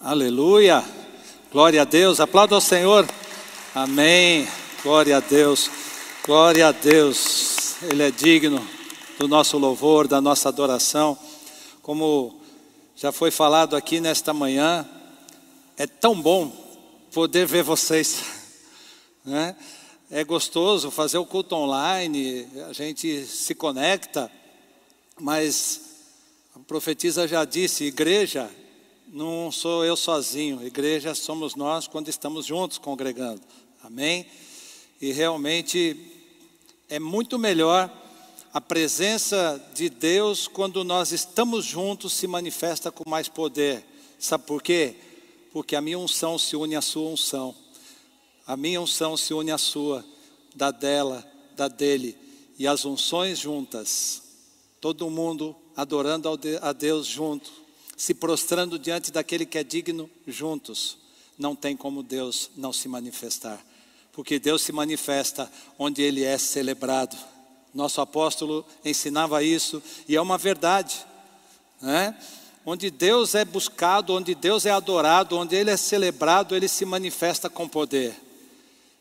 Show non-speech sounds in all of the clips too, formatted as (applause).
Aleluia. Glória a Deus. Aplauda ao Senhor. Amém. Glória a Deus. Glória a Deus. Ele é digno do nosso louvor, da nossa adoração. Como já foi falado aqui nesta manhã, é tão bom poder ver vocês. (laughs) Né? É gostoso fazer o culto online, a gente se conecta, mas a profetisa já disse: igreja não sou eu sozinho, igreja somos nós quando estamos juntos congregando, amém? E realmente é muito melhor a presença de Deus quando nós estamos juntos se manifesta com mais poder, sabe por quê? Porque a minha unção se une à sua unção, a minha unção se une à sua, da dela, da dele, e as unções juntas, todo mundo adorando a Deus junto, se prostrando diante daquele que é digno juntos, não tem como Deus não se manifestar, porque Deus se manifesta onde Ele é celebrado. Nosso apóstolo ensinava isso e é uma verdade, né? Onde Deus é buscado, onde Deus é adorado, onde Ele é celebrado, Ele se manifesta com poder.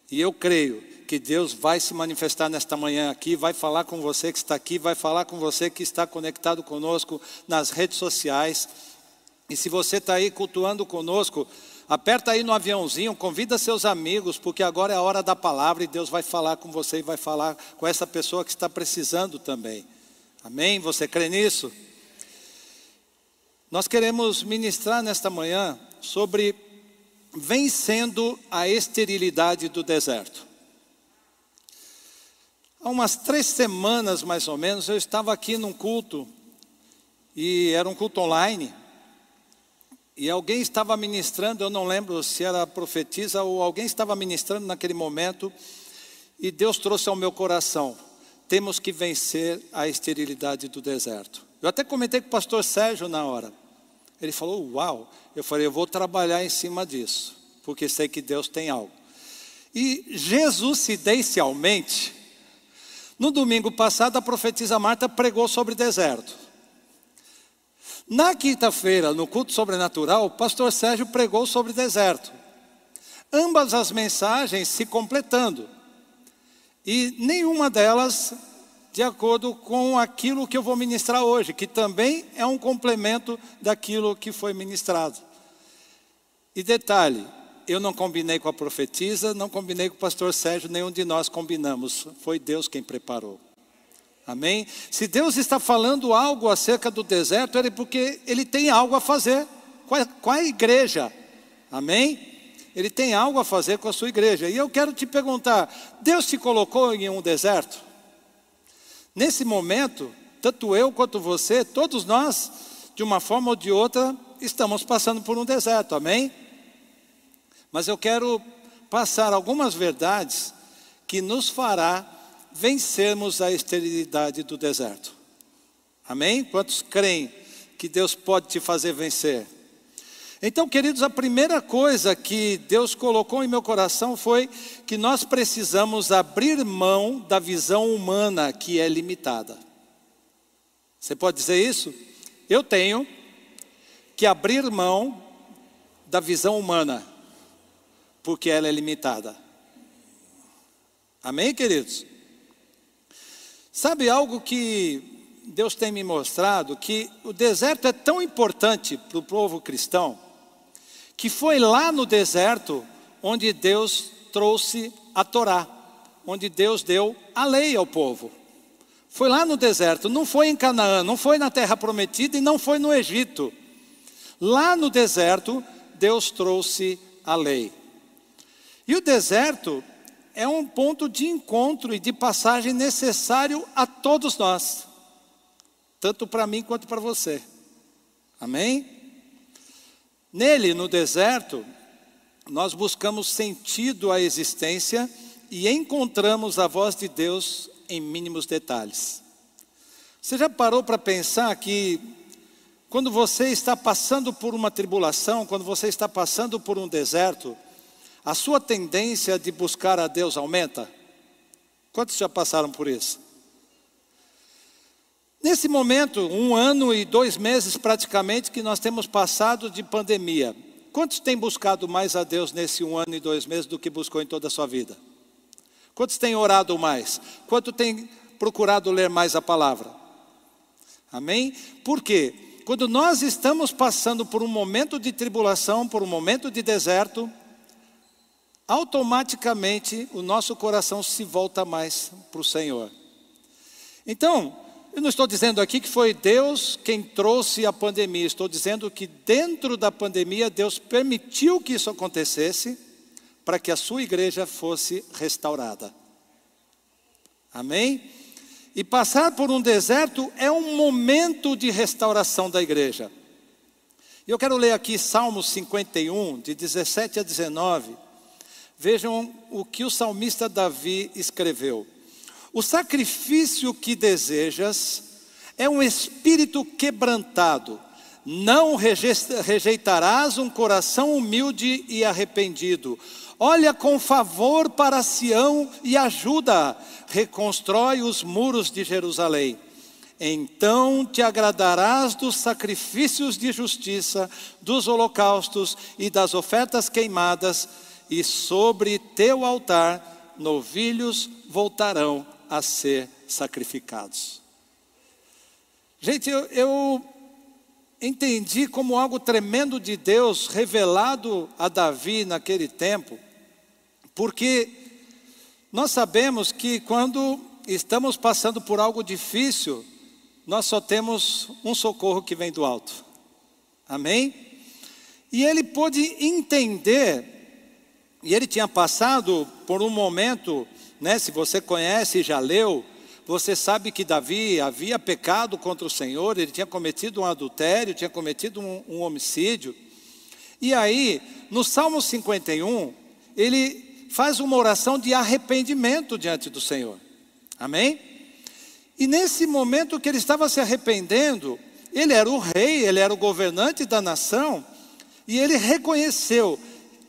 E eu creio que Deus vai se manifestar nesta manhã aqui, vai falar com você que está aqui, vai falar com você que está conectado conosco nas redes sociais. E se você está aí cultuando conosco, aperta aí no aviãozinho, convida seus amigos, porque agora é a hora da palavra e Deus vai falar com você e vai falar com essa pessoa que está precisando também. Amém? Você crê nisso? Nós queremos ministrar nesta manhã sobre vencendo a esterilidade do deserto. Há umas três semanas mais ou menos, eu estava aqui num culto, e era um culto online, e alguém estava ministrando, eu não lembro se era a profetisa ou alguém estava ministrando naquele momento, e Deus trouxe ao meu coração: temos que vencer a esterilidade do deserto. Eu até comentei com o pastor Sérgio na hora. Ele falou: Uau! Eu falei: Eu vou trabalhar em cima disso, porque sei que Deus tem algo. E Jesucidencialmente, no domingo passado, a profetisa Marta pregou sobre deserto. Na quinta-feira, no culto sobrenatural, o pastor Sérgio pregou sobre deserto. Ambas as mensagens se completando. E nenhuma delas de acordo com aquilo que eu vou ministrar hoje, que também é um complemento daquilo que foi ministrado. E detalhe, eu não combinei com a profetisa, não combinei com o pastor Sérgio, nenhum de nós combinamos, foi Deus quem preparou. Amém? Se Deus está falando algo acerca do deserto, é porque Ele tem algo a fazer com a, com a igreja. Amém? Ele tem algo a fazer com a sua igreja. E eu quero te perguntar: Deus te colocou em um deserto? Nesse momento, tanto eu quanto você, todos nós, de uma forma ou de outra, estamos passando por um deserto, amém? Mas eu quero passar algumas verdades que nos fará vencermos a esterilidade do deserto. Amém? Quantos creem que Deus pode te fazer vencer? Então, queridos, a primeira coisa que Deus colocou em meu coração foi que nós precisamos abrir mão da visão humana que é limitada. Você pode dizer isso? Eu tenho que abrir mão da visão humana, porque ela é limitada. Amém, queridos? Sabe algo que Deus tem me mostrado? Que o deserto é tão importante para o povo cristão, que foi lá no deserto onde Deus trouxe a Torá, onde Deus deu a lei ao povo. Foi lá no deserto, não foi em Canaã, não foi na terra prometida e não foi no Egito. Lá no deserto, Deus trouxe a lei. E o deserto é um ponto de encontro e de passagem necessário a todos nós, tanto para mim quanto para você. Amém? Nele, no deserto, nós buscamos sentido à existência e encontramos a voz de Deus em mínimos detalhes. Você já parou para pensar que quando você está passando por uma tribulação, quando você está passando por um deserto, a sua tendência de buscar a Deus aumenta? Quantos já passaram por isso? Nesse momento, um ano e dois meses praticamente que nós temos passado de pandemia, Quantos têm buscado mais a Deus nesse um ano e dois meses do que buscou em toda a sua vida? Quantos têm orado mais? Quanto têm procurado ler mais a palavra? Amém? Por quê? Quando nós estamos passando por um momento de tribulação, por um momento de deserto, automaticamente o nosso coração se volta mais para o Senhor. Então, eu não estou dizendo aqui que foi Deus quem trouxe a pandemia, estou dizendo que dentro da pandemia Deus permitiu que isso acontecesse para que a sua igreja fosse restaurada. Amém? E passar por um deserto é um momento de restauração da igreja. Eu quero ler aqui Salmos 51, de 17 a 19. Vejam o que o salmista Davi escreveu. O sacrifício que desejas é um espírito quebrantado. Não rejeitarás um coração humilde e arrependido. Olha com favor para Sião e ajuda. Reconstrói os muros de Jerusalém. Então te agradarás dos sacrifícios de justiça, dos holocaustos e das ofertas queimadas e sobre teu altar novilhos voltarão a ser sacrificados. Gente, eu, eu entendi como algo tremendo de Deus revelado a Davi naquele tempo, porque nós sabemos que quando estamos passando por algo difícil, nós só temos um socorro que vem do alto. Amém? E ele pôde entender e ele tinha passado por um momento, né, se você conhece e já leu, você sabe que Davi havia pecado contra o Senhor, ele tinha cometido um adultério, tinha cometido um, um homicídio. E aí, no Salmo 51, ele faz uma oração de arrependimento diante do Senhor. Amém? E nesse momento que ele estava se arrependendo, ele era o rei, ele era o governante da nação, e ele reconheceu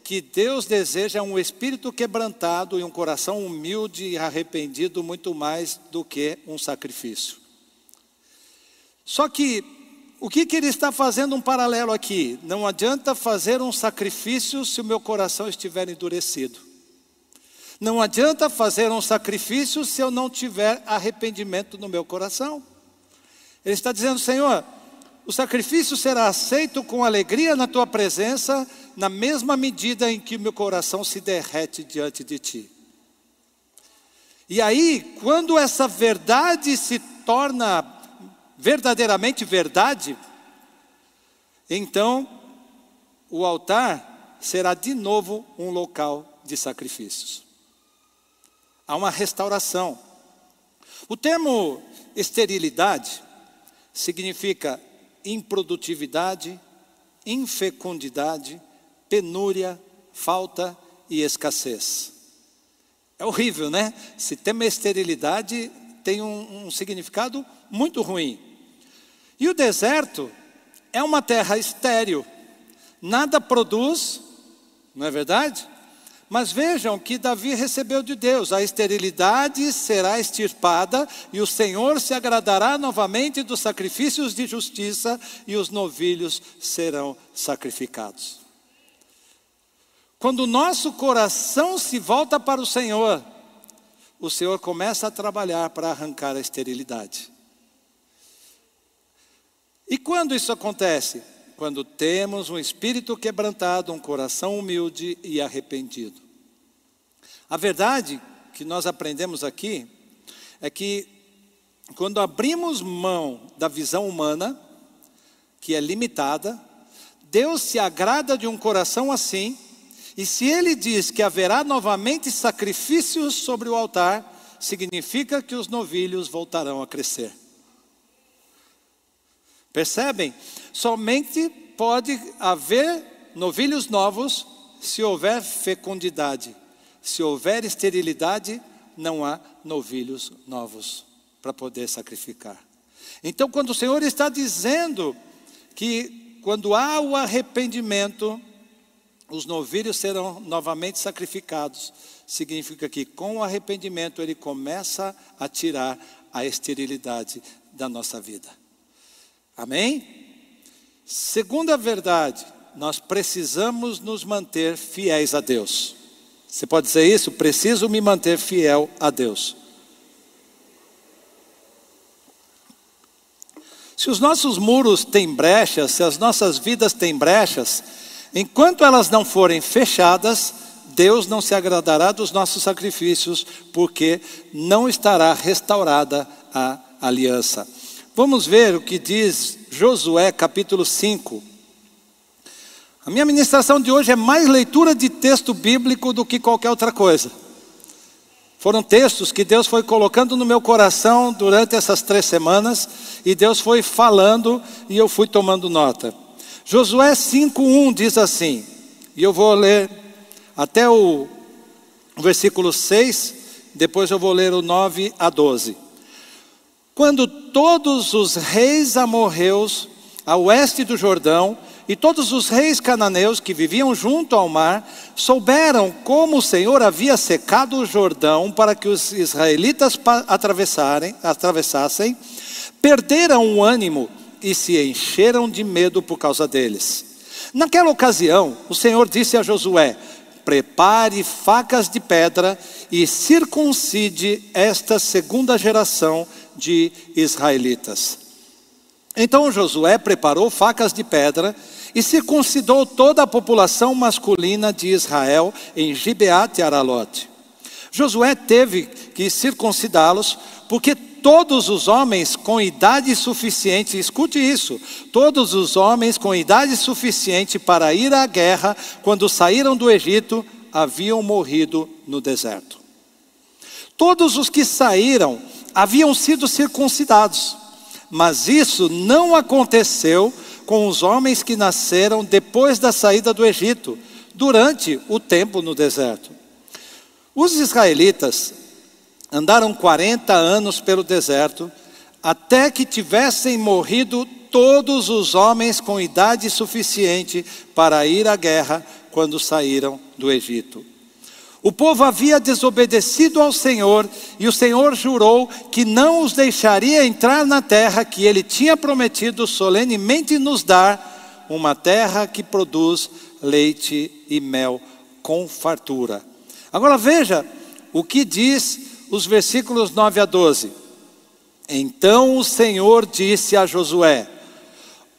que Deus deseja um espírito quebrantado e um coração humilde e arrependido muito mais do que um sacrifício. Só que o que, que ele está fazendo um paralelo aqui? Não adianta fazer um sacrifício se o meu coração estiver endurecido. Não adianta fazer um sacrifício se eu não tiver arrependimento no meu coração. Ele está dizendo, Senhor, o sacrifício será aceito com alegria na tua presença, na mesma medida em que meu coração se derrete diante de ti. E aí, quando essa verdade se torna verdadeiramente verdade, então o altar será de novo um local de sacrifícios. Há uma restauração. O termo esterilidade significa improdutividade, infecundidade, penúria, falta e escassez. É horrível, né? Se tem uma esterilidade, tem um, um significado muito ruim. E o deserto é uma terra estéril, nada produz, não é verdade? Mas vejam que Davi recebeu de Deus: a esterilidade será extirpada, e o Senhor se agradará novamente dos sacrifícios de justiça, e os novilhos serão sacrificados. Quando o nosso coração se volta para o Senhor, o Senhor começa a trabalhar para arrancar a esterilidade. E quando isso acontece? Quando temos um espírito quebrantado, um coração humilde e arrependido. A verdade que nós aprendemos aqui é que quando abrimos mão da visão humana, que é limitada, Deus se agrada de um coração assim, e se Ele diz que haverá novamente sacrifícios sobre o altar, significa que os novilhos voltarão a crescer. Percebem? Somente pode haver novilhos novos se houver fecundidade. Se houver esterilidade, não há novilhos novos para poder sacrificar. Então, quando o Senhor está dizendo que quando há o arrependimento, os novilhos serão novamente sacrificados, significa que com o arrependimento ele começa a tirar a esterilidade da nossa vida. Amém? Segunda verdade, nós precisamos nos manter fiéis a Deus. Você pode dizer isso? Preciso me manter fiel a Deus. Se os nossos muros têm brechas, se as nossas vidas têm brechas, enquanto elas não forem fechadas, Deus não se agradará dos nossos sacrifícios, porque não estará restaurada a aliança. Vamos ver o que diz Josué capítulo 5. A minha ministração de hoje é mais leitura de texto bíblico do que qualquer outra coisa. Foram textos que Deus foi colocando no meu coração durante essas três semanas, e Deus foi falando e eu fui tomando nota. Josué 5,1 diz assim, e eu vou ler até o versículo 6, depois eu vou ler o 9 a 12. Quando todos os reis amorreus a oeste do Jordão e todos os reis cananeus que viviam junto ao mar souberam como o Senhor havia secado o Jordão para que os israelitas atravessassem, perderam o ânimo e se encheram de medo por causa deles. Naquela ocasião, o Senhor disse a Josué: Prepare facas de pedra e circuncide esta segunda geração de israelitas. Então Josué preparou facas de pedra e circuncidou toda a população masculina de Israel em Gibeat e Aralote. Josué teve que circuncidá-los, porque todos os homens com idade suficiente, escute isso, todos os homens com idade suficiente para ir à guerra, quando saíram do Egito, haviam morrido no deserto. Todos os que saíram haviam sido circuncidados, mas isso não aconteceu com os homens que nasceram depois da saída do Egito, durante o tempo no deserto. Os israelitas andaram 40 anos pelo deserto, até que tivessem morrido todos os homens com idade suficiente para ir à guerra quando saíram do Egito. O povo havia desobedecido ao Senhor e o Senhor jurou que não os deixaria entrar na terra que ele tinha prometido solenemente nos dar, uma terra que produz leite e mel com fartura. Agora veja o que diz os versículos 9 a 12. Então o Senhor disse a Josué: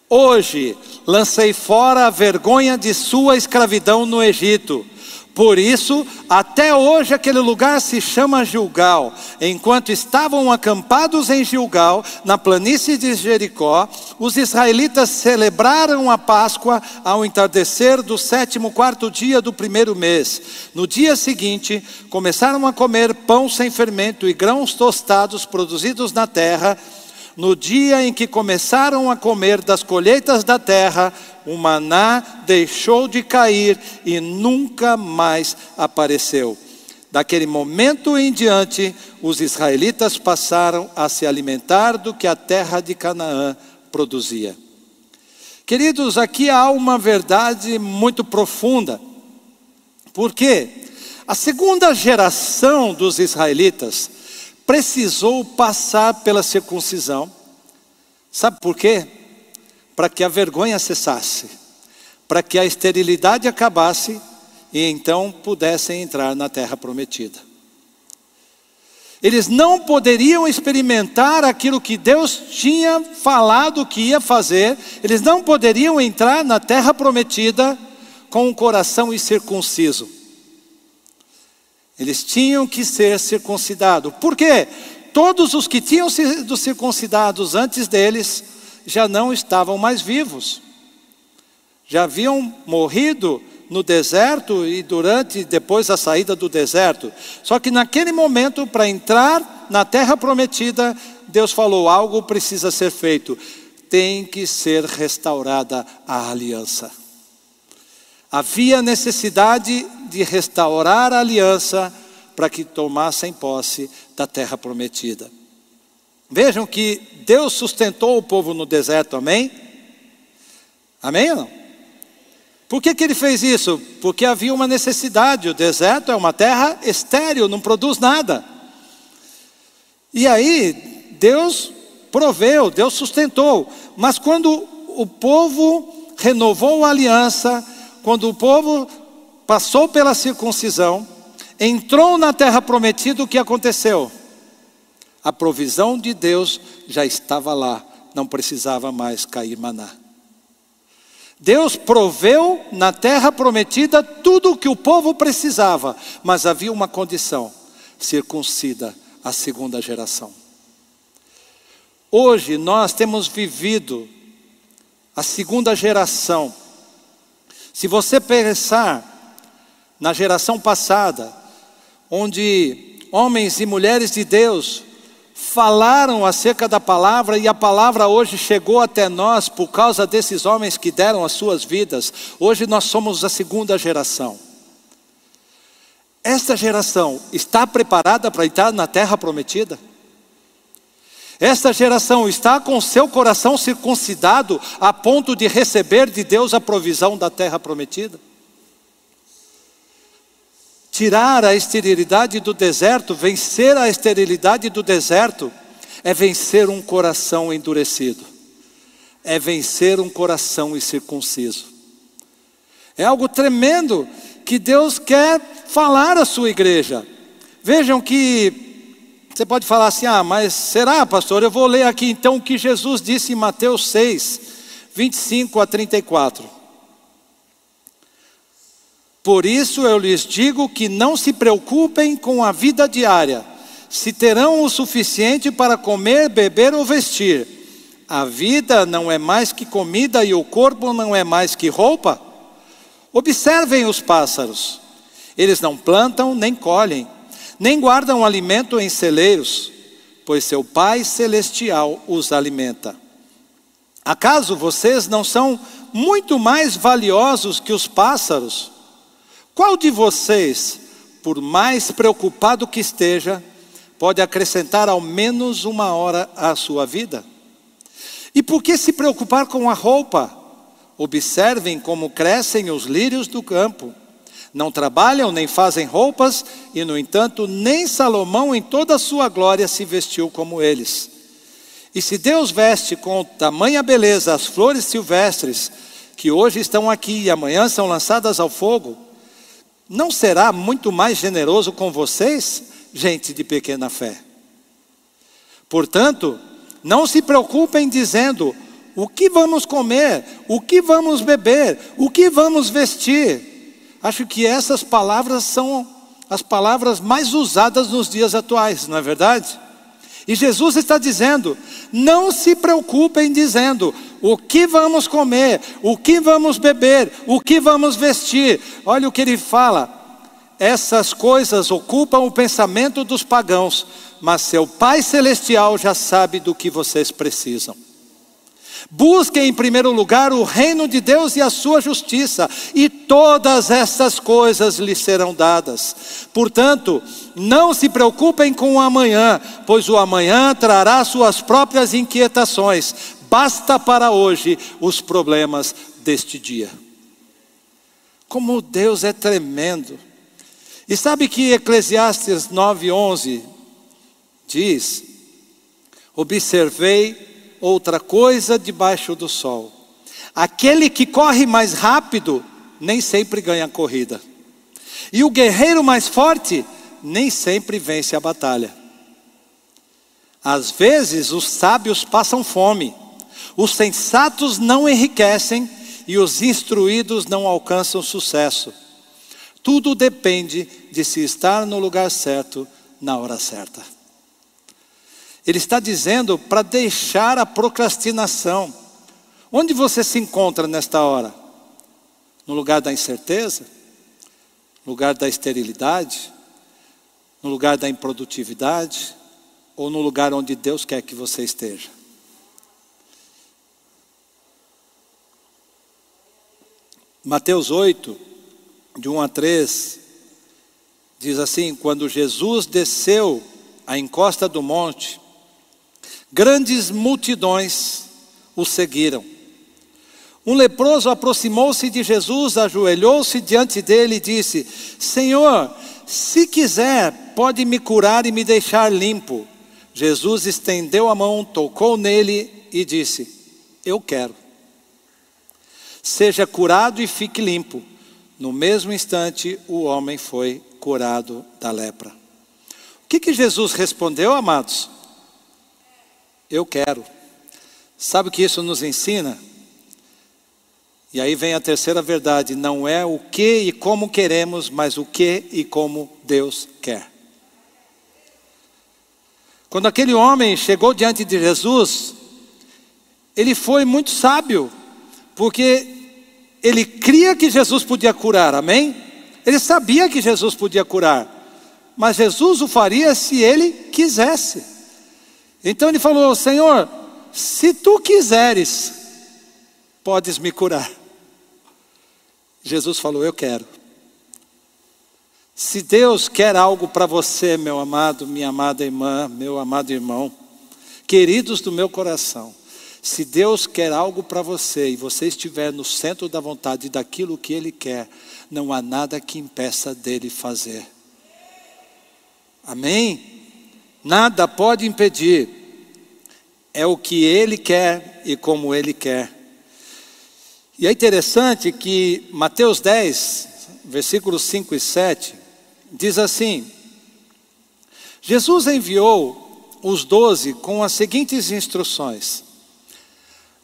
Hoje lancei fora a vergonha de sua escravidão no Egito por isso, até hoje aquele lugar se chama Gilgal. Enquanto estavam acampados em Gilgal, na planície de Jericó, os israelitas celebraram a Páscoa ao entardecer do sétimo quarto dia do primeiro mês. No dia seguinte, começaram a comer pão sem fermento e grãos tostados produzidos na terra. No dia em que começaram a comer das colheitas da terra, o maná deixou de cair e nunca mais apareceu. Daquele momento em diante, os israelitas passaram a se alimentar do que a terra de Canaã produzia. Queridos, aqui há uma verdade muito profunda. Porque a segunda geração dos israelitas precisou passar pela circuncisão. Sabe por quê? Para que a vergonha cessasse, para que a esterilidade acabasse e então pudessem entrar na terra prometida. Eles não poderiam experimentar aquilo que Deus tinha falado que ia fazer, eles não poderiam entrar na terra prometida com o coração incircunciso. Eles tinham que ser circuncidados. Por quê? Todos os que tinham sido circuncidados antes deles já não estavam mais vivos. Já haviam morrido no deserto e durante depois a saída do deserto. Só que naquele momento para entrar na terra prometida, Deus falou: algo precisa ser feito. Tem que ser restaurada a aliança. Havia necessidade de restaurar a aliança para que tomassem posse da terra prometida. Vejam que Deus sustentou o povo no deserto, amém? Amém ou não? Por que, que ele fez isso? Porque havia uma necessidade. O deserto é uma terra estéril, não produz nada. E aí, Deus proveu, Deus sustentou. Mas quando o povo renovou a aliança quando o povo passou pela circuncisão, entrou na terra prometida, o que aconteceu? A provisão de Deus já estava lá, não precisava mais cair maná. Deus proveu na terra prometida tudo o que o povo precisava, mas havia uma condição: circuncida a segunda geração. Hoje nós temos vivido a segunda geração. Se você pensar na geração passada, onde homens e mulheres de Deus falaram acerca da palavra e a palavra hoje chegou até nós por causa desses homens que deram as suas vidas. Hoje nós somos a segunda geração. Esta geração está preparada para entrar na terra prometida? Esta geração está com seu coração circuncidado a ponto de receber de Deus a provisão da terra prometida? Tirar a esterilidade do deserto, vencer a esterilidade do deserto, é vencer um coração endurecido, é vencer um coração incircunciso. É algo tremendo que Deus quer falar à sua igreja. Vejam que você pode falar assim: ah, mas será, pastor? Eu vou ler aqui então o que Jesus disse em Mateus 6, 25 a 34. Por isso eu lhes digo que não se preocupem com a vida diária, se terão o suficiente para comer, beber ou vestir. A vida não é mais que comida e o corpo não é mais que roupa. Observem os pássaros. Eles não plantam nem colhem, nem guardam alimento em celeiros, pois seu Pai celestial os alimenta. Acaso vocês não são muito mais valiosos que os pássaros? Qual de vocês, por mais preocupado que esteja, pode acrescentar ao menos uma hora à sua vida? E por que se preocupar com a roupa? Observem como crescem os lírios do campo. Não trabalham nem fazem roupas, e no entanto, nem Salomão em toda a sua glória se vestiu como eles. E se Deus veste com tamanha beleza as flores silvestres, que hoje estão aqui e amanhã são lançadas ao fogo, não será muito mais generoso com vocês, gente de pequena fé? Portanto, não se preocupem dizendo: o que vamos comer, o que vamos beber, o que vamos vestir. Acho que essas palavras são as palavras mais usadas nos dias atuais, não é verdade? E Jesus está dizendo: não se preocupem dizendo o que vamos comer, o que vamos beber, o que vamos vestir. Olha o que ele fala. Essas coisas ocupam o pensamento dos pagãos, mas seu Pai Celestial já sabe do que vocês precisam. Busquem em primeiro lugar o reino de Deus e a sua justiça, e todas estas coisas lhes serão dadas. Portanto, não se preocupem com o amanhã, pois o amanhã trará suas próprias inquietações. Basta para hoje os problemas deste dia. Como Deus é tremendo. E sabe que Eclesiastes 9:11 diz: Observei outra coisa debaixo do sol. Aquele que corre mais rápido nem sempre ganha a corrida. E o guerreiro mais forte nem sempre vence a batalha. Às vezes os sábios passam fome, os sensatos não enriquecem e os instruídos não alcançam sucesso. Tudo depende de se estar no lugar certo na hora certa. Ele está dizendo para deixar a procrastinação. Onde você se encontra nesta hora? No lugar da incerteza? No lugar da esterilidade? No lugar da improdutividade? Ou no lugar onde Deus quer que você esteja? Mateus 8, de 1 a 3, diz assim: Quando Jesus desceu a encosta do monte, Grandes multidões o seguiram. Um leproso aproximou-se de Jesus, ajoelhou-se diante dele e disse: Senhor, se quiser, pode me curar e me deixar limpo. Jesus estendeu a mão, tocou nele e disse: Eu quero. seja curado e fique limpo. No mesmo instante, o homem foi curado da lepra. O que, que Jesus respondeu, amados? Eu quero. Sabe o que isso nos ensina? E aí vem a terceira verdade: não é o que e como queremos, mas o que e como Deus quer. Quando aquele homem chegou diante de Jesus, ele foi muito sábio, porque ele cria que Jesus podia curar, amém? Ele sabia que Jesus podia curar, mas Jesus o faria se ele quisesse. Então ele falou: Senhor, se tu quiseres, podes me curar. Jesus falou: Eu quero. Se Deus quer algo para você, meu amado, minha amada irmã, meu amado irmão, queridos do meu coração, se Deus quer algo para você e você estiver no centro da vontade daquilo que Ele quer, não há nada que impeça dele fazer. Amém? Nada pode impedir. É o que Ele quer e como Ele quer. E é interessante que Mateus 10, versículos 5 e 7, diz assim: Jesus enviou os doze com as seguintes instruções: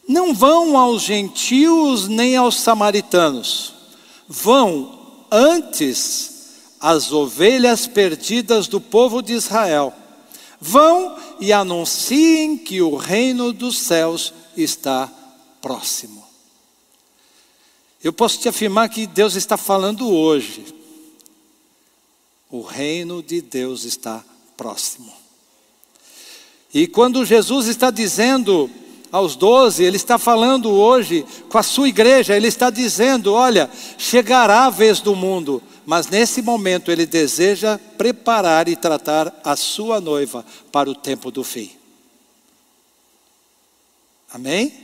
Não vão aos gentios nem aos samaritanos, vão antes às ovelhas perdidas do povo de Israel. Vão e anunciem que o reino dos céus está próximo. Eu posso te afirmar que Deus está falando hoje. O reino de Deus está próximo. E quando Jesus está dizendo aos doze, Ele está falando hoje com a sua igreja, Ele está dizendo: olha, chegará a vez do mundo, mas nesse momento Ele deseja preparar e tratar a sua noiva para o tempo do fim. Amém?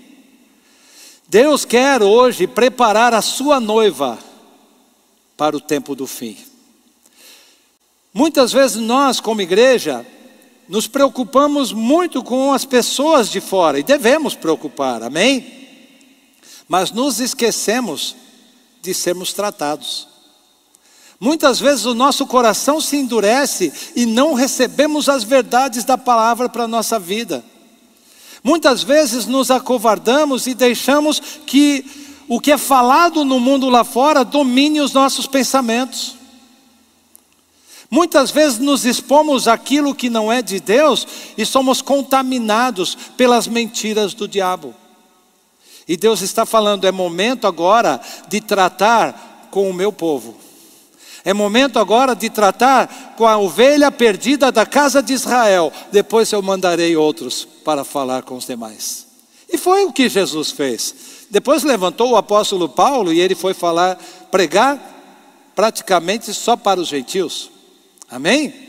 Deus quer hoje preparar a sua noiva para o tempo do fim. Muitas vezes nós, como igreja, nos preocupamos muito com as pessoas de fora e devemos preocupar, amém? Mas nos esquecemos de sermos tratados. Muitas vezes o nosso coração se endurece e não recebemos as verdades da palavra para a nossa vida. Muitas vezes nos acovardamos e deixamos que o que é falado no mundo lá fora domine os nossos pensamentos. Muitas vezes nos expomos aquilo que não é de Deus e somos contaminados pelas mentiras do diabo. E Deus está falando: é momento agora de tratar com o meu povo. É momento agora de tratar com a ovelha perdida da casa de Israel. Depois eu mandarei outros para falar com os demais. E foi o que Jesus fez. Depois levantou o apóstolo Paulo e ele foi falar, pregar praticamente só para os gentios. Amém?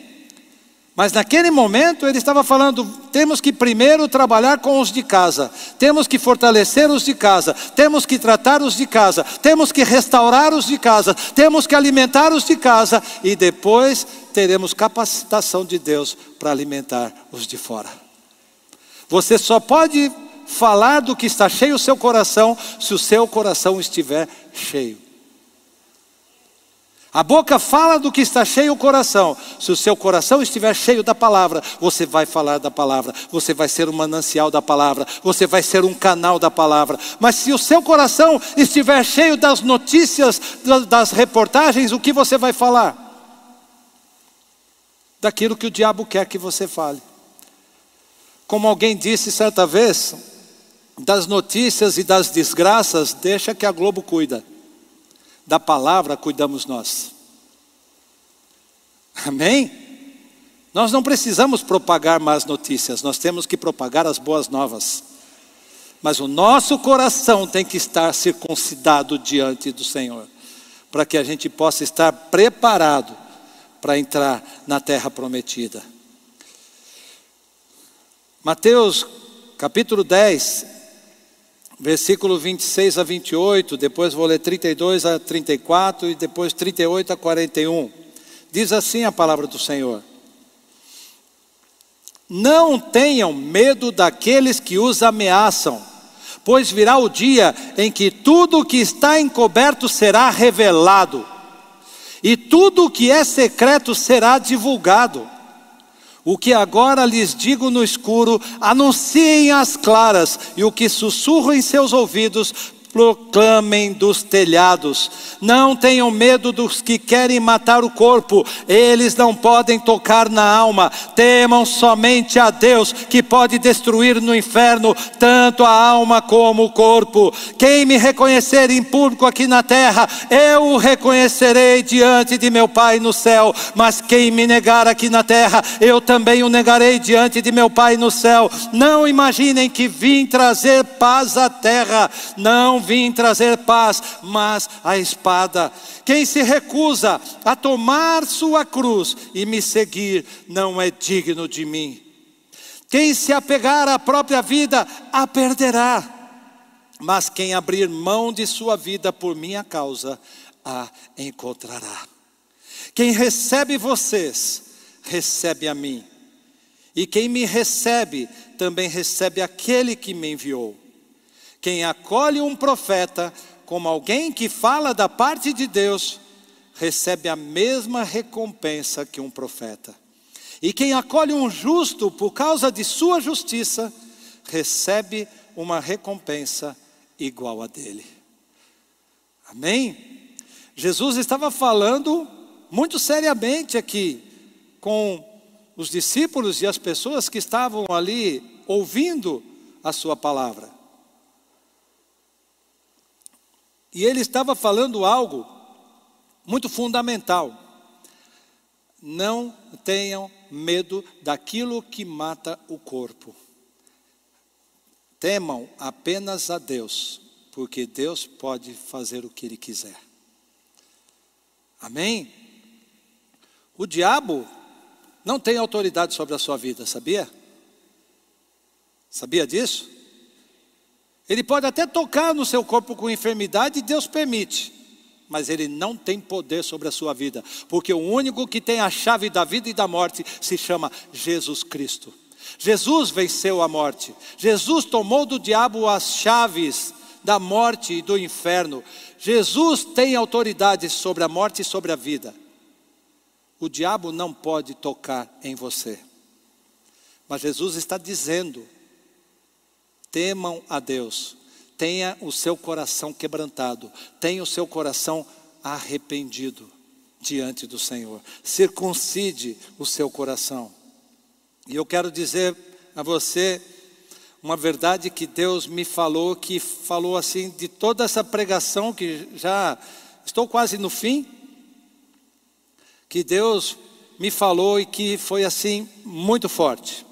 Mas naquele momento ele estava falando: temos que primeiro trabalhar com os de casa, temos que fortalecer os de casa, temos que tratar os de casa, temos que restaurar os de casa, temos que alimentar os de casa e depois teremos capacitação de Deus para alimentar os de fora. Você só pode falar do que está cheio o seu coração se o seu coração estiver cheio. A boca fala do que está cheio o coração. Se o seu coração estiver cheio da palavra, você vai falar da palavra, você vai ser um manancial da palavra, você vai ser um canal da palavra. Mas se o seu coração estiver cheio das notícias, das reportagens, o que você vai falar? Daquilo que o diabo quer que você fale. Como alguém disse certa vez, das notícias e das desgraças, deixa que a Globo cuida da palavra cuidamos nós. Amém? Nós não precisamos propagar más notícias, nós temos que propagar as boas novas. Mas o nosso coração tem que estar circuncidado diante do Senhor, para que a gente possa estar preparado para entrar na terra prometida. Mateus capítulo 10, versículo 26 a 28, depois vou ler 32 a 34 e depois 38 a 41. Diz assim a palavra do Senhor: Não tenham medo daqueles que os ameaçam, pois virá o dia em que tudo o que está encoberto será revelado, e tudo o que é secreto será divulgado. O que agora lhes digo no escuro, anunciem às claras, e o que sussurro em seus ouvidos, proclamem dos telhados. Não tenham medo dos que querem matar o corpo, eles não podem tocar na alma. Temam somente a Deus, que pode destruir no inferno tanto a alma como o corpo. Quem me reconhecer em público aqui na terra, eu o reconhecerei diante de meu Pai no céu. Mas quem me negar aqui na terra, eu também o negarei diante de meu Pai no céu. Não imaginem que vim trazer paz à terra. Não vim trazer paz, mas a espada. Quem se recusa a tomar sua cruz e me seguir, não é digno de mim. Quem se apegar à própria vida, a perderá. Mas quem abrir mão de sua vida por minha causa, a encontrará. Quem recebe vocês, recebe a mim. E quem me recebe, também recebe aquele que me enviou. Quem acolhe um profeta como alguém que fala da parte de Deus, recebe a mesma recompensa que um profeta. E quem acolhe um justo por causa de sua justiça, recebe uma recompensa igual a dele. Amém? Jesus estava falando muito seriamente aqui com os discípulos e as pessoas que estavam ali ouvindo a sua palavra. E ele estava falando algo muito fundamental. Não tenham medo daquilo que mata o corpo. Temam apenas a Deus, porque Deus pode fazer o que Ele quiser. Amém? O diabo não tem autoridade sobre a sua vida, sabia? Sabia disso? Ele pode até tocar no seu corpo com enfermidade, Deus permite, mas ele não tem poder sobre a sua vida, porque o único que tem a chave da vida e da morte se chama Jesus Cristo. Jesus venceu a morte, Jesus tomou do diabo as chaves da morte e do inferno. Jesus tem autoridade sobre a morte e sobre a vida. O diabo não pode tocar em você. Mas Jesus está dizendo temam a Deus, tenha o seu coração quebrantado, tenha o seu coração arrependido diante do Senhor, circuncide o seu coração. E eu quero dizer a você uma verdade que Deus me falou, que falou assim de toda essa pregação que já estou quase no fim, que Deus me falou e que foi assim muito forte.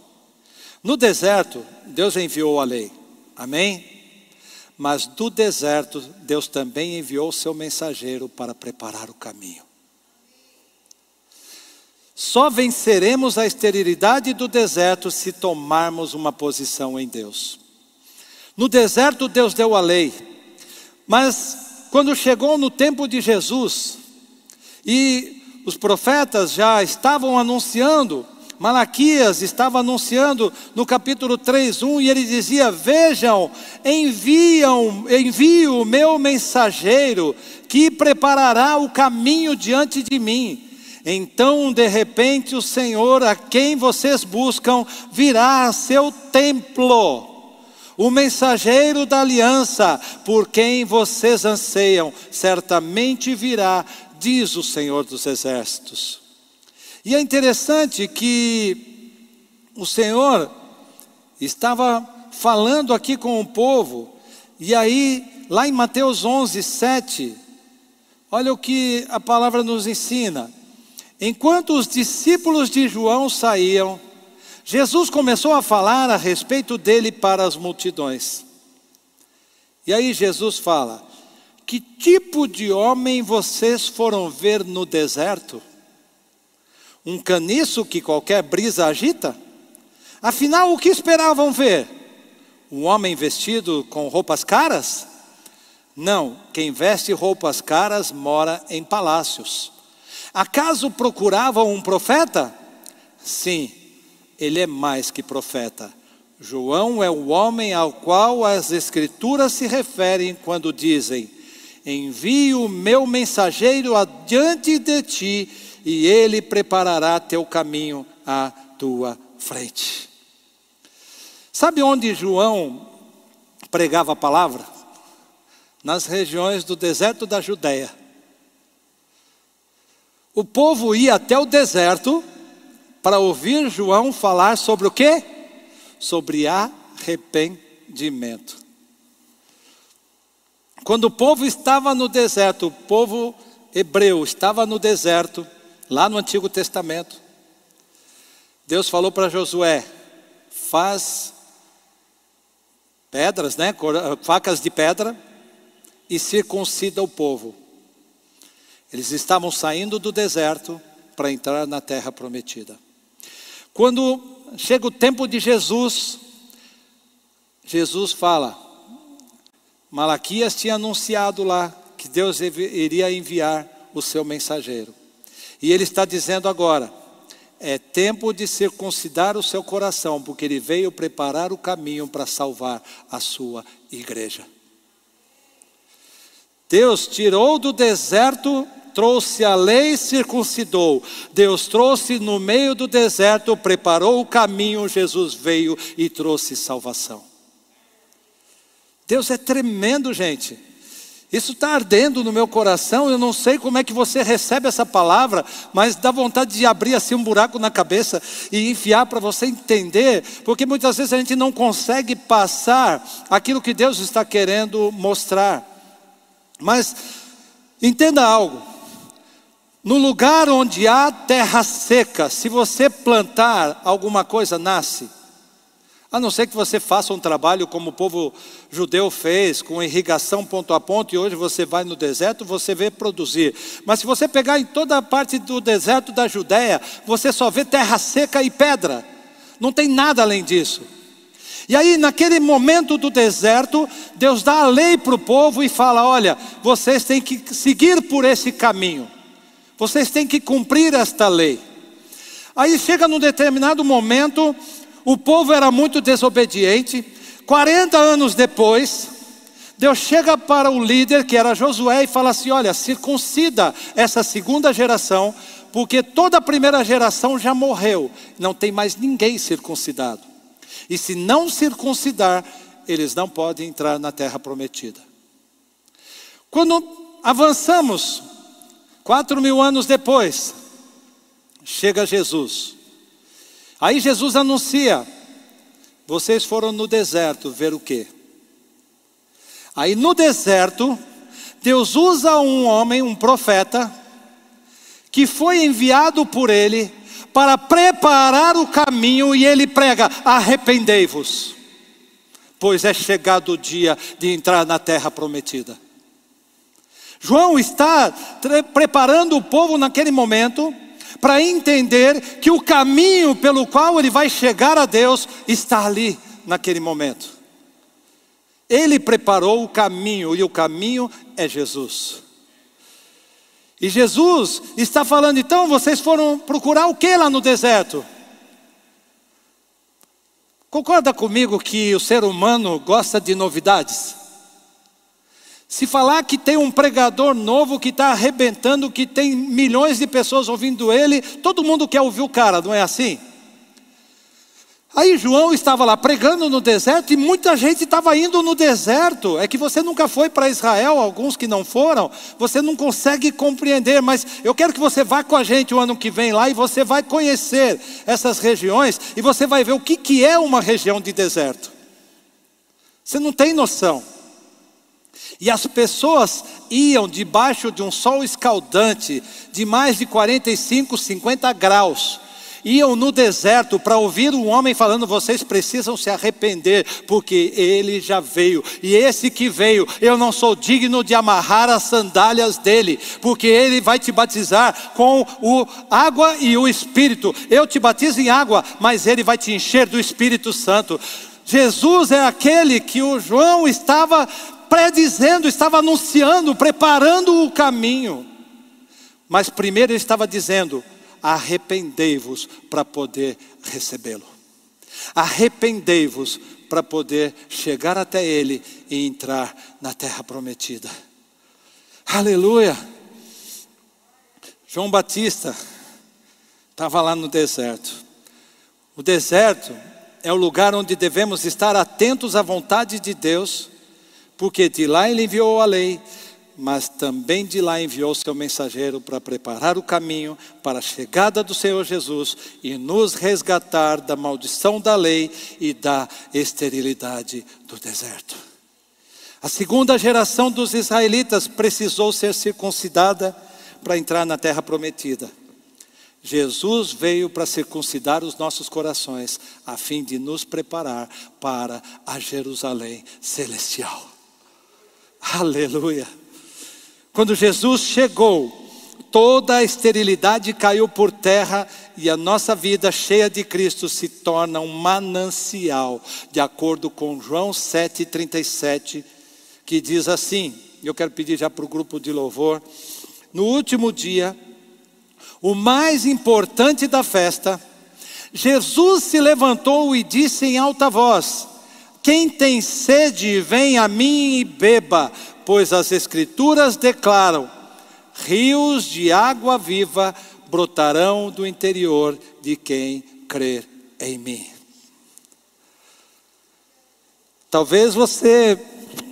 No deserto, Deus enviou a lei, amém? Mas do deserto, Deus também enviou o seu mensageiro para preparar o caminho. Só venceremos a esterilidade do deserto se tomarmos uma posição em Deus. No deserto, Deus deu a lei, mas quando chegou no tempo de Jesus, e os profetas já estavam anunciando Malaquias estava anunciando no capítulo 3:1 e ele dizia: "Vejam, enviam, envio o meu mensageiro que preparará o caminho diante de mim." Então, de repente, o Senhor a quem vocês buscam virá a seu templo. O mensageiro da aliança, por quem vocês anseiam, certamente virá, diz o Senhor dos Exércitos. E é interessante que o Senhor estava falando aqui com o povo, e aí, lá em Mateus 11, 7, olha o que a palavra nos ensina. Enquanto os discípulos de João saíam, Jesus começou a falar a respeito dele para as multidões. E aí Jesus fala: Que tipo de homem vocês foram ver no deserto? Um caniço que qualquer brisa agita? Afinal, o que esperavam ver? Um homem vestido com roupas caras? Não, quem veste roupas caras mora em palácios. Acaso procuravam um profeta? Sim, ele é mais que profeta. João é o homem ao qual as Escrituras se referem quando dizem: Envio o meu mensageiro adiante de ti, e ele preparará teu caminho à tua frente. Sabe onde João pregava a palavra? Nas regiões do deserto da Judéia. O povo ia até o deserto para ouvir João falar sobre o quê? Sobre arrependimento. Quando o povo estava no deserto, o povo hebreu estava no deserto, lá no Antigo Testamento, Deus falou para Josué: faz pedras, né, facas de pedra, e circuncida o povo. Eles estavam saindo do deserto para entrar na terra prometida. Quando chega o tempo de Jesus, Jesus fala, Malaquias tinha anunciado lá que Deus iria enviar o seu mensageiro. E ele está dizendo agora: é tempo de circuncidar o seu coração, porque ele veio preparar o caminho para salvar a sua igreja. Deus tirou do deserto, trouxe a lei, circuncidou. Deus trouxe no meio do deserto, preparou o caminho, Jesus veio e trouxe salvação. Deus é tremendo, gente. Isso está ardendo no meu coração. Eu não sei como é que você recebe essa palavra, mas dá vontade de abrir assim um buraco na cabeça e enfiar para você entender, porque muitas vezes a gente não consegue passar aquilo que Deus está querendo mostrar. Mas entenda algo: no lugar onde há terra seca, se você plantar alguma coisa, nasce. A não ser que você faça um trabalho como o povo judeu fez, com irrigação ponto a ponto, e hoje você vai no deserto, você vê produzir. Mas se você pegar em toda a parte do deserto da Judéia, você só vê terra seca e pedra. Não tem nada além disso. E aí, naquele momento do deserto, Deus dá a lei para o povo e fala: olha, vocês têm que seguir por esse caminho, vocês têm que cumprir esta lei. Aí chega num determinado momento, o povo era muito desobediente. 40 anos depois, Deus chega para o líder, que era Josué, e fala assim: Olha, circuncida essa segunda geração, porque toda a primeira geração já morreu, não tem mais ninguém circuncidado. E se não circuncidar, eles não podem entrar na terra prometida. Quando avançamos, quatro mil anos depois, chega Jesus. Aí Jesus anuncia: vocês foram no deserto ver o quê? Aí no deserto, Deus usa um homem, um profeta, que foi enviado por ele para preparar o caminho e ele prega: arrependei-vos, pois é chegado o dia de entrar na terra prometida. João está preparando o povo naquele momento para entender que o caminho pelo qual ele vai chegar a Deus está ali, naquele momento. Ele preparou o caminho, e o caminho é Jesus. E Jesus está falando, então vocês foram procurar o que lá no deserto? Concorda comigo que o ser humano gosta de novidades? Se falar que tem um pregador novo que está arrebentando, que tem milhões de pessoas ouvindo ele, todo mundo quer ouvir o cara, não é assim? Aí João estava lá pregando no deserto e muita gente estava indo no deserto. É que você nunca foi para Israel, alguns que não foram, você não consegue compreender, mas eu quero que você vá com a gente o ano que vem lá e você vai conhecer essas regiões e você vai ver o que, que é uma região de deserto. Você não tem noção. E as pessoas iam debaixo de um sol escaldante de mais de 45, 50 graus. Iam no deserto para ouvir um homem falando: vocês precisam se arrepender, porque ele já veio. E esse que veio, eu não sou digno de amarrar as sandálias dele, porque ele vai te batizar com o água e o Espírito. Eu te batizo em água, mas ele vai te encher do Espírito Santo. Jesus é aquele que o João estava predizendo, estava anunciando, preparando o caminho. Mas primeiro ele estava dizendo: arrependei-vos para poder recebê-lo. Arrependei-vos para poder chegar até Ele e entrar na terra prometida. Aleluia! João Batista estava lá no deserto. O deserto é o lugar onde devemos estar atentos à vontade de Deus, porque de lá Ele enviou a lei, mas também de lá enviou seu mensageiro para preparar o caminho para a chegada do Senhor Jesus e nos resgatar da maldição da lei e da esterilidade do deserto. A segunda geração dos israelitas precisou ser circuncidada para entrar na terra prometida. Jesus veio para circuncidar os nossos corações, a fim de nos preparar para a Jerusalém celestial. Aleluia. Quando Jesus chegou, toda a esterilidade caiu por terra e a nossa vida cheia de Cristo se torna um manancial, de acordo com João 7,37, que diz assim: eu quero pedir já para o grupo de louvor, no último dia, o mais importante da festa, Jesus se levantou e disse em alta voz: Quem tem sede, vem a mim e beba pois as Escrituras declaram: rios de água viva brotarão do interior de quem crer em mim. Talvez você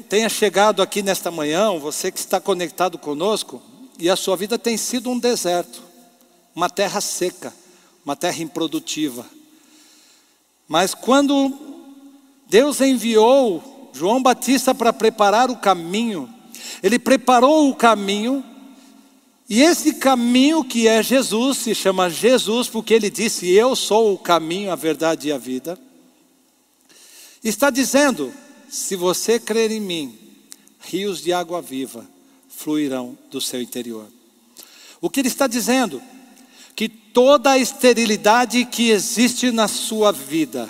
tenha chegado aqui nesta manhã, você que está conectado conosco, e a sua vida tem sido um deserto, uma terra seca, uma terra improdutiva. Mas quando Deus enviou João Batista para preparar o caminho. Ele preparou o caminho, e esse caminho que é Jesus, se chama Jesus, porque ele disse: Eu sou o caminho, a verdade e a vida. Está dizendo: se você crer em mim, rios de água viva fluirão do seu interior. O que ele está dizendo? Que toda a esterilidade que existe na sua vida,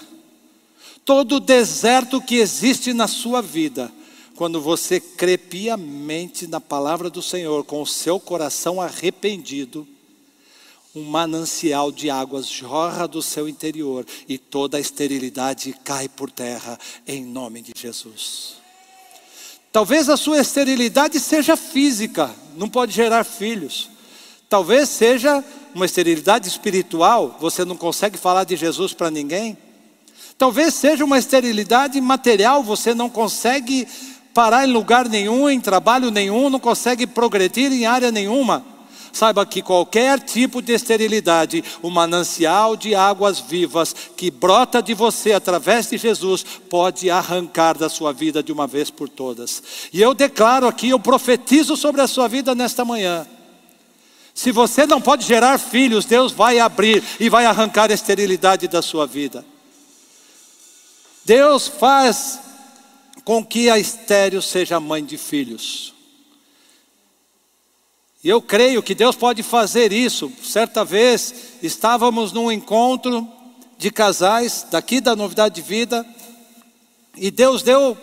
todo deserto que existe na sua vida, quando você crê piamente na palavra do Senhor, com o seu coração arrependido, um manancial de águas jorra do seu interior e toda a esterilidade cai por terra, em nome de Jesus. Talvez a sua esterilidade seja física, não pode gerar filhos. Talvez seja uma esterilidade espiritual, você não consegue falar de Jesus para ninguém. Talvez seja uma esterilidade material, você não consegue parar em lugar nenhum, em trabalho nenhum, não consegue progredir em área nenhuma. Saiba que qualquer tipo de esterilidade, o manancial de águas vivas que brota de você através de Jesus, pode arrancar da sua vida de uma vez por todas. E eu declaro aqui, eu profetizo sobre a sua vida nesta manhã. Se você não pode gerar filhos, Deus vai abrir e vai arrancar a esterilidade da sua vida. Deus faz com que a estéreo seja mãe de filhos. E eu creio que Deus pode fazer isso. Certa vez estávamos num encontro de casais daqui da Novidade de Vida e Deus deu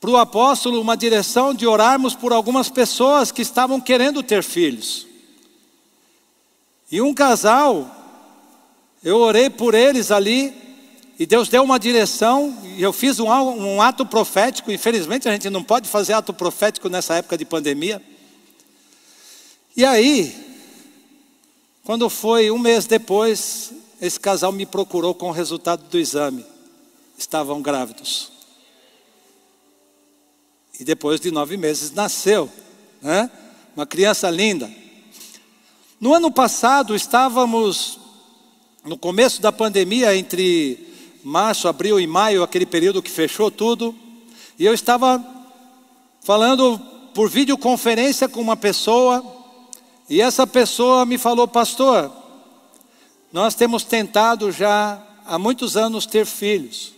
para o apóstolo uma direção de orarmos por algumas pessoas que estavam querendo ter filhos. E um casal, eu orei por eles ali e Deus deu uma direção, e eu fiz um, um, ato profético. Infelizmente, a gente não pode fazer ato profético nessa época de pandemia. E aí, quando foi um mês depois, esse casal me procurou com o resultado do exame. Estavam grávidos. E depois de nove meses nasceu, né? Uma criança linda. No ano passado, estávamos no começo da pandemia, entre março, abril e maio, aquele período que fechou tudo, e eu estava falando por videoconferência com uma pessoa, e essa pessoa me falou, pastor, nós temos tentado já há muitos anos ter filhos,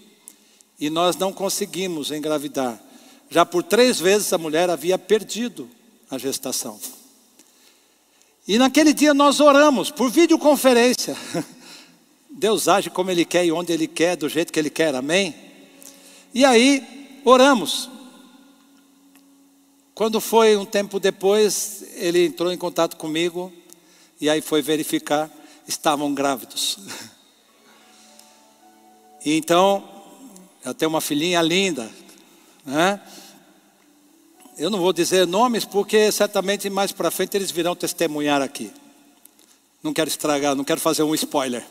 e nós não conseguimos engravidar. Já por três vezes a mulher havia perdido a gestação. E naquele dia nós oramos por videoconferência. (laughs) Deus age como Ele quer e onde Ele quer, do jeito que Ele quer, amém? E aí, oramos. Quando foi um tempo depois, ele entrou em contato comigo e aí foi verificar, estavam grávidos. E então, eu tenho uma filhinha linda, né? Eu não vou dizer nomes porque certamente mais para frente eles virão testemunhar aqui. Não quero estragar, não quero fazer um spoiler.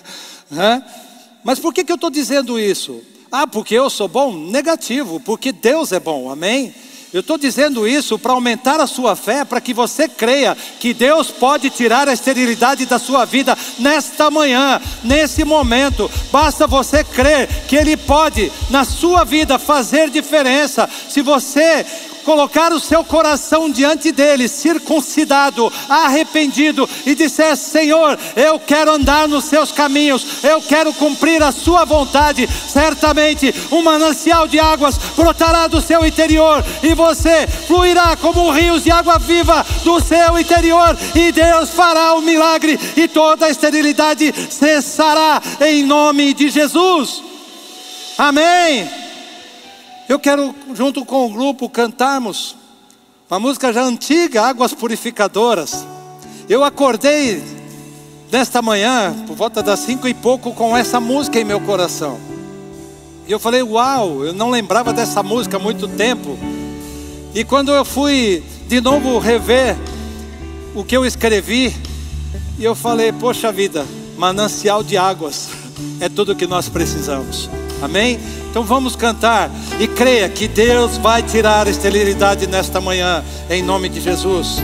(laughs) Mas por que, que eu estou dizendo isso? Ah, porque eu sou bom? Negativo, porque Deus é bom, amém? Eu estou dizendo isso para aumentar a sua fé, para que você creia que Deus pode tirar a esterilidade da sua vida nesta manhã, nesse momento. Basta você crer que Ele pode, na sua vida, fazer diferença. Se você colocar o seu coração diante dele, circuncidado, arrependido, e disser: Senhor, eu quero andar nos seus caminhos, eu quero cumprir a sua vontade, certamente um manancial de águas brotará do seu interior, e você fluirá como rios de água viva do seu interior, e Deus fará o milagre, e toda a esterilidade cessará em nome de Jesus. Amém. Eu quero, junto com o grupo, cantarmos uma música já antiga, Águas Purificadoras. Eu acordei nesta manhã, por volta das cinco e pouco, com essa música em meu coração. E eu falei, uau, eu não lembrava dessa música há muito tempo. E quando eu fui de novo rever o que eu escrevi, eu falei, poxa vida, manancial de águas é tudo que nós precisamos. Amém? Então vamos cantar e creia que Deus vai tirar a esterilidade nesta manhã, em nome de Jesus.